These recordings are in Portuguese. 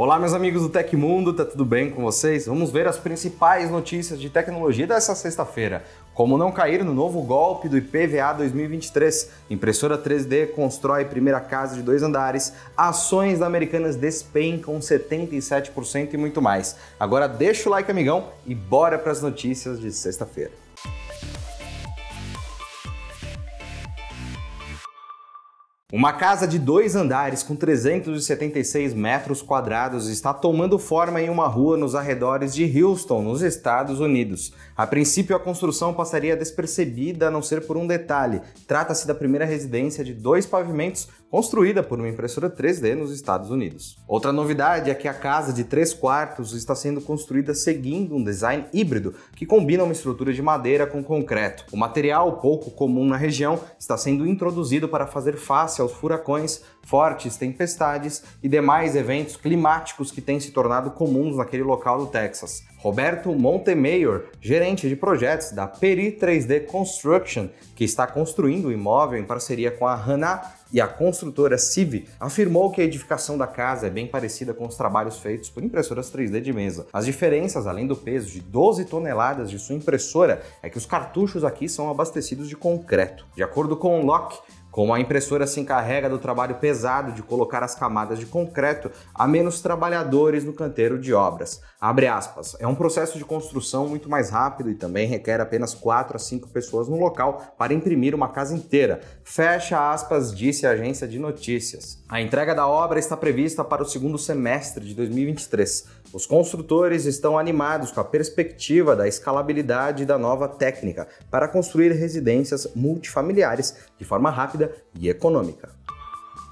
Olá, meus amigos do Tecmundo, tá tudo bem com vocês? Vamos ver as principais notícias de tecnologia dessa sexta-feira. Como não cair no novo golpe do IPVA 2023, impressora 3D constrói primeira casa de dois andares, ações da Americanas despencam 77% e muito mais. Agora deixa o like, amigão, e bora para as notícias de sexta-feira. Uma casa de dois andares com 376 metros quadrados está tomando forma em uma rua nos arredores de Houston, nos Estados Unidos. A princípio, a construção passaria despercebida a não ser por um detalhe: trata-se da primeira residência de dois pavimentos construída por uma impressora 3D nos Estados Unidos. Outra novidade é que a casa de três quartos está sendo construída seguindo um design híbrido que combina uma estrutura de madeira com concreto. O material pouco comum na região está sendo introduzido para fazer face aos furacões, fortes tempestades e demais eventos climáticos que têm se tornado comuns naquele local do Texas. Roberto Montemayor, gerente de projetos da Peri 3D Construction, que está construindo o imóvel em parceria com a Hana e a construtora Civ, afirmou que a edificação da casa é bem parecida com os trabalhos feitos por impressoras 3D de mesa. As diferenças, além do peso de 12 toneladas de sua impressora, é que os cartuchos aqui são abastecidos de concreto. De acordo com Locke, como a impressora se encarrega do trabalho pesado de colocar as camadas de concreto, há menos trabalhadores no canteiro de obras. Aspas. É um processo de construção muito mais rápido e também requer apenas 4 a 5 pessoas no local para imprimir uma casa inteira. Fecha aspas, disse a agência de notícias. A entrega da obra está prevista para o segundo semestre de 2023. Os construtores estão animados com a perspectiva da escalabilidade da nova técnica para construir residências multifamiliares de forma rápida e econômica.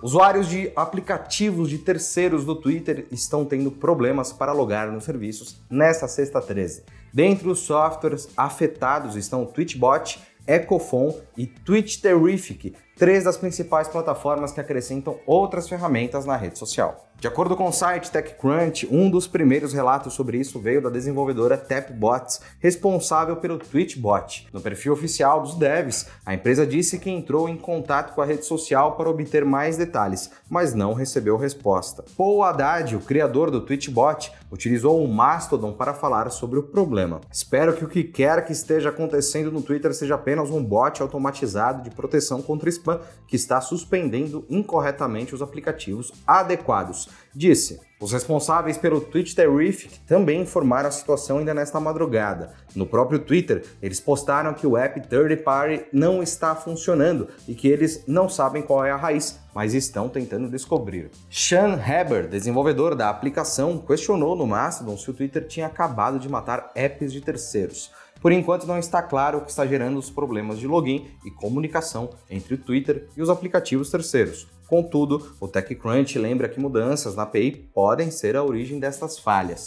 Usuários de aplicativos de terceiros do Twitter estão tendo problemas para logar nos serviços nesta sexta 13. Dentre os softwares afetados estão o Twitchbot, Ecofon e Twitch Terrific, três das principais plataformas que acrescentam outras ferramentas na rede social. De acordo com o site TechCrunch, um dos primeiros relatos sobre isso veio da desenvolvedora Tapbots, responsável pelo Twitchbot. No perfil oficial dos devs, a empresa disse que entrou em contato com a rede social para obter mais detalhes, mas não recebeu resposta. Paul Haddad, o criador do Twitchbot, utilizou o Mastodon para falar sobre o problema. Espero que o que quer que esteja acontecendo no Twitter seja apenas um bot automatizado de proteção contra spam que está suspendendo incorretamente os aplicativos adequados disse: os responsáveis pelo Twitch Terrific também informaram a situação ainda nesta madrugada. No próprio Twitter, eles postaram que o app Third Party não está funcionando e que eles não sabem qual é a raiz, mas estão tentando descobrir. Sean Heber, desenvolvedor da aplicação, questionou no Mastodon se o Twitter tinha acabado de matar apps de terceiros. Por enquanto, não está claro o que está gerando os problemas de login e comunicação entre o Twitter e os aplicativos terceiros. Contudo, o TechCrunch lembra que mudanças na API podem ser a origem destas falhas.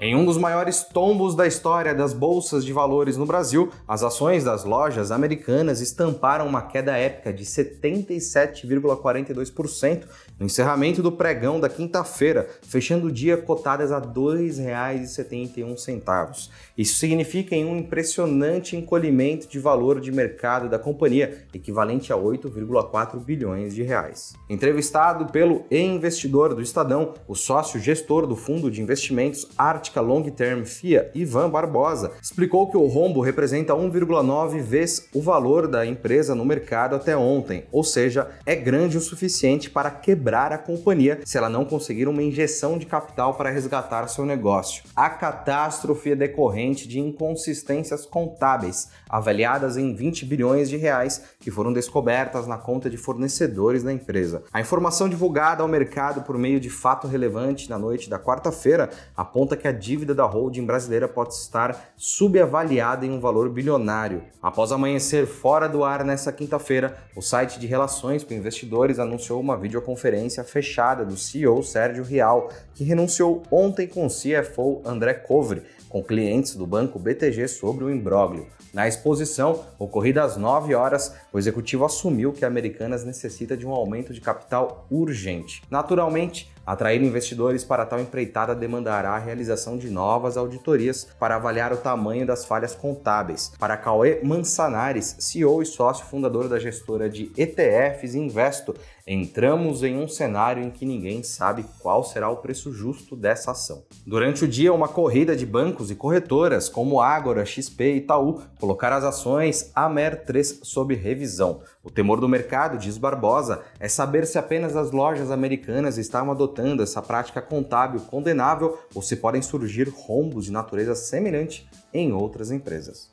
Em um dos maiores tombos da história das bolsas de valores no Brasil, as ações das lojas americanas estamparam uma queda épica de 77,42% no encerramento do pregão da quinta-feira, fechando o dia cotadas a R$ 2,71. Isso significa um impressionante encolhimento de valor de mercado da companhia, equivalente a 8,4 bilhões de reais. Entrevistado pelo e-investidor do Estadão, o sócio gestor do fundo de investimentos Art prática long term FIA, Ivan Barbosa, explicou que o rombo representa 1,9 vezes o valor da empresa no mercado até ontem, ou seja, é grande o suficiente para quebrar a companhia se ela não conseguir uma injeção de capital para resgatar seu negócio. A catástrofe é decorrente de inconsistências contábeis, avaliadas em 20 bilhões de reais, que foram descobertas na conta de fornecedores da empresa. A informação divulgada ao mercado por meio de fato relevante na noite da quarta-feira aponta que a dívida da holding brasileira pode estar subavaliada em um valor bilionário. Após amanhecer fora do ar nesta quinta-feira, o site de relações com investidores anunciou uma videoconferência fechada do CEO Sérgio Rial, que renunciou ontem com o CFO André Covre, com clientes do banco BTG sobre o imbróglio. Na exposição, ocorrida às 9 horas, o executivo assumiu que a Americanas necessita de um aumento de capital urgente. Naturalmente, Atrair investidores para tal empreitada demandará a realização de novas auditorias para avaliar o tamanho das falhas contábeis. Para Cauê Mansanares, CEO e sócio fundador da gestora de ETFs Investo, entramos em um cenário em que ninguém sabe qual será o preço justo dessa ação. Durante o dia, uma corrida de bancos e corretoras como Ágora, XP e Itaú colocaram as ações AMER3 sob revisão. O temor do mercado, diz Barbosa, é saber se apenas as lojas americanas estão adotando essa prática contábil condenável ou se podem surgir rombos de natureza semelhante em outras empresas.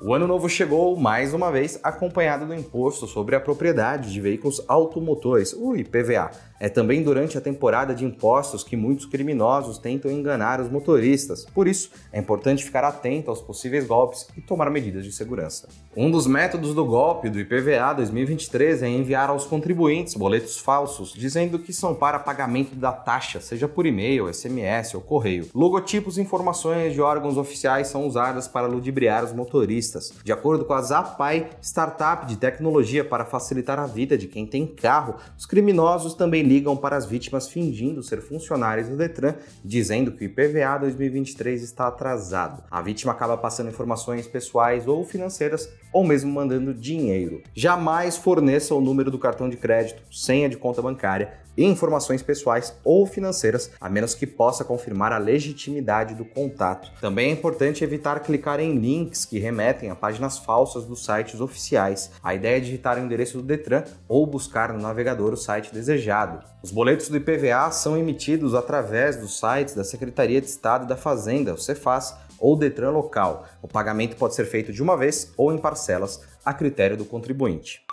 O ano novo chegou mais uma vez acompanhado do imposto sobre a propriedade de veículos automotores, o IPVA. É também durante a temporada de impostos que muitos criminosos tentam enganar os motoristas. Por isso, é importante ficar atento aos possíveis golpes e tomar medidas de segurança. Um dos métodos do golpe do IPVA 2023 é enviar aos contribuintes boletos falsos, dizendo que são para pagamento da taxa, seja por e-mail, SMS ou correio. Logotipos e informações de órgãos oficiais são usadas para ludibriar os motoristas de acordo com a Zapai, startup de tecnologia para facilitar a vida de quem tem carro, os criminosos também ligam para as vítimas fingindo ser funcionários do Detran, dizendo que o IPVA 2023 está atrasado. A vítima acaba passando informações pessoais ou financeiras ou mesmo mandando dinheiro. Jamais forneça o número do cartão de crédito, senha de conta bancária e informações pessoais ou financeiras, a menos que possa confirmar a legitimidade do contato. Também é importante evitar clicar em links que remetem a páginas falsas dos sites oficiais. A ideia é digitar o endereço do Detran ou buscar no navegador o site desejado. Os boletos do IPVA são emitidos através dos sites da Secretaria de Estado da Fazenda, o Cefaz, ou Detran local. O pagamento pode ser feito de uma vez ou em parcelas, a critério do contribuinte.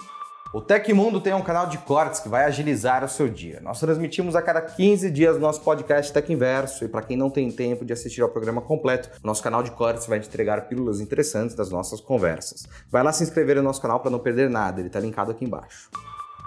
O Tecmundo tem um canal de cortes que vai agilizar o seu dia. Nós transmitimos a cada 15 dias nosso podcast Tech Inverso e para quem não tem tempo de assistir ao programa completo, nosso canal de cortes vai entregar pílulas interessantes das nossas conversas. Vai lá se inscrever no nosso canal para não perder nada, ele está linkado aqui embaixo.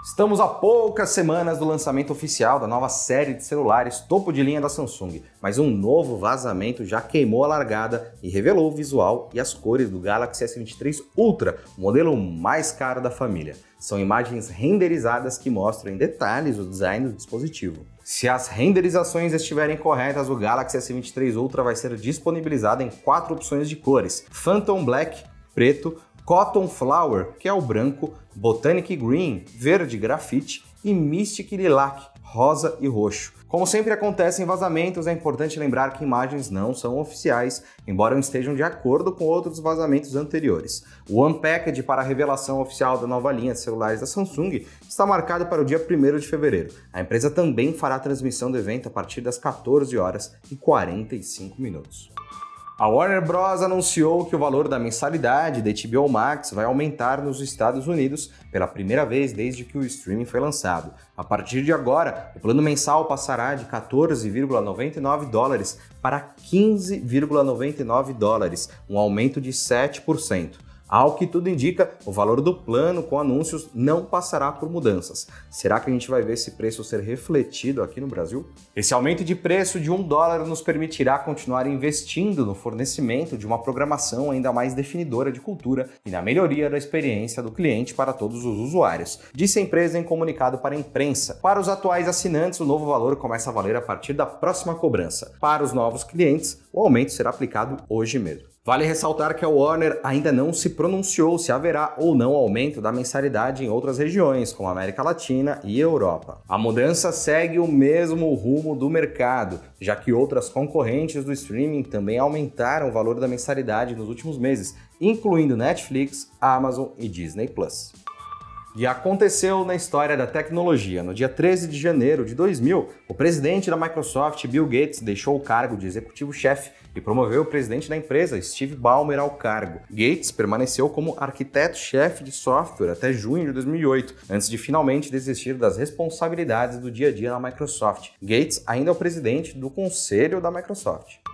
Estamos a poucas semanas do lançamento oficial da nova série de celulares topo de linha da Samsung, mas um novo vazamento já queimou a largada e revelou o visual e as cores do Galaxy S23 Ultra, o modelo mais caro da família. São imagens renderizadas que mostram em detalhes o design do dispositivo. Se as renderizações estiverem corretas, o Galaxy S23 Ultra vai ser disponibilizado em quatro opções de cores: Phantom Black, preto, Cotton Flower, que é o branco, Botanic Green, verde grafite e Mystic Lilac, rosa e roxo. Como sempre acontece em vazamentos, é importante lembrar que imagens não são oficiais, embora estejam de acordo com outros vazamentos anteriores. O Unpacked para a revelação oficial da nova linha de celulares da Samsung está marcado para o dia 1 de fevereiro. A empresa também fará a transmissão do evento a partir das 14 horas e 45 minutos. A Warner Bros. anunciou que o valor da mensalidade da HBO Max vai aumentar nos Estados Unidos pela primeira vez desde que o streaming foi lançado. A partir de agora, o plano mensal passará de 14,99 dólares para 15,99 dólares, um aumento de 7%. Ao que tudo indica, o valor do plano com anúncios não passará por mudanças. Será que a gente vai ver esse preço ser refletido aqui no Brasil? Esse aumento de preço de um dólar nos permitirá continuar investindo no fornecimento de uma programação ainda mais definidora de cultura e na melhoria da experiência do cliente para todos os usuários, disse a empresa em comunicado para a imprensa. Para os atuais assinantes, o novo valor começa a valer a partir da próxima cobrança. Para os novos clientes, o aumento será aplicado hoje mesmo. Vale ressaltar que a Warner ainda não se pronunciou se haverá ou não aumento da mensalidade em outras regiões, como América Latina e Europa. A mudança segue o mesmo rumo do mercado, já que outras concorrentes do streaming também aumentaram o valor da mensalidade nos últimos meses, incluindo Netflix, Amazon e Disney Plus. E aconteceu na história da tecnologia. No dia 13 de janeiro de 2000, o presidente da Microsoft, Bill Gates, deixou o cargo de executivo-chefe e promoveu o presidente da empresa, Steve Ballmer, ao cargo. Gates permaneceu como arquiteto-chefe de software até junho de 2008, antes de finalmente desistir das responsabilidades do dia a dia na Microsoft. Gates ainda é o presidente do conselho da Microsoft.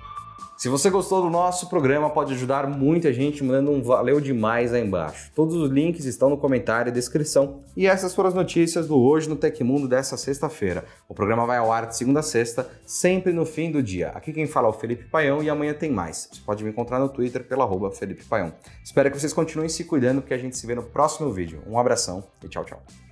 Se você gostou do nosso programa, pode ajudar muita gente mandando um valeu demais aí embaixo. Todos os links estão no comentário e descrição. E essas foram as notícias do Hoje no Tecmundo dessa sexta-feira. O programa vai ao ar de segunda a sexta, sempre no fim do dia. Aqui quem fala é o Felipe Paião e amanhã tem mais. Você pode me encontrar no Twitter pela arroba Felipe Paião. Espero que vocês continuem se cuidando, porque a gente se vê no próximo vídeo. Um abração e tchau, tchau.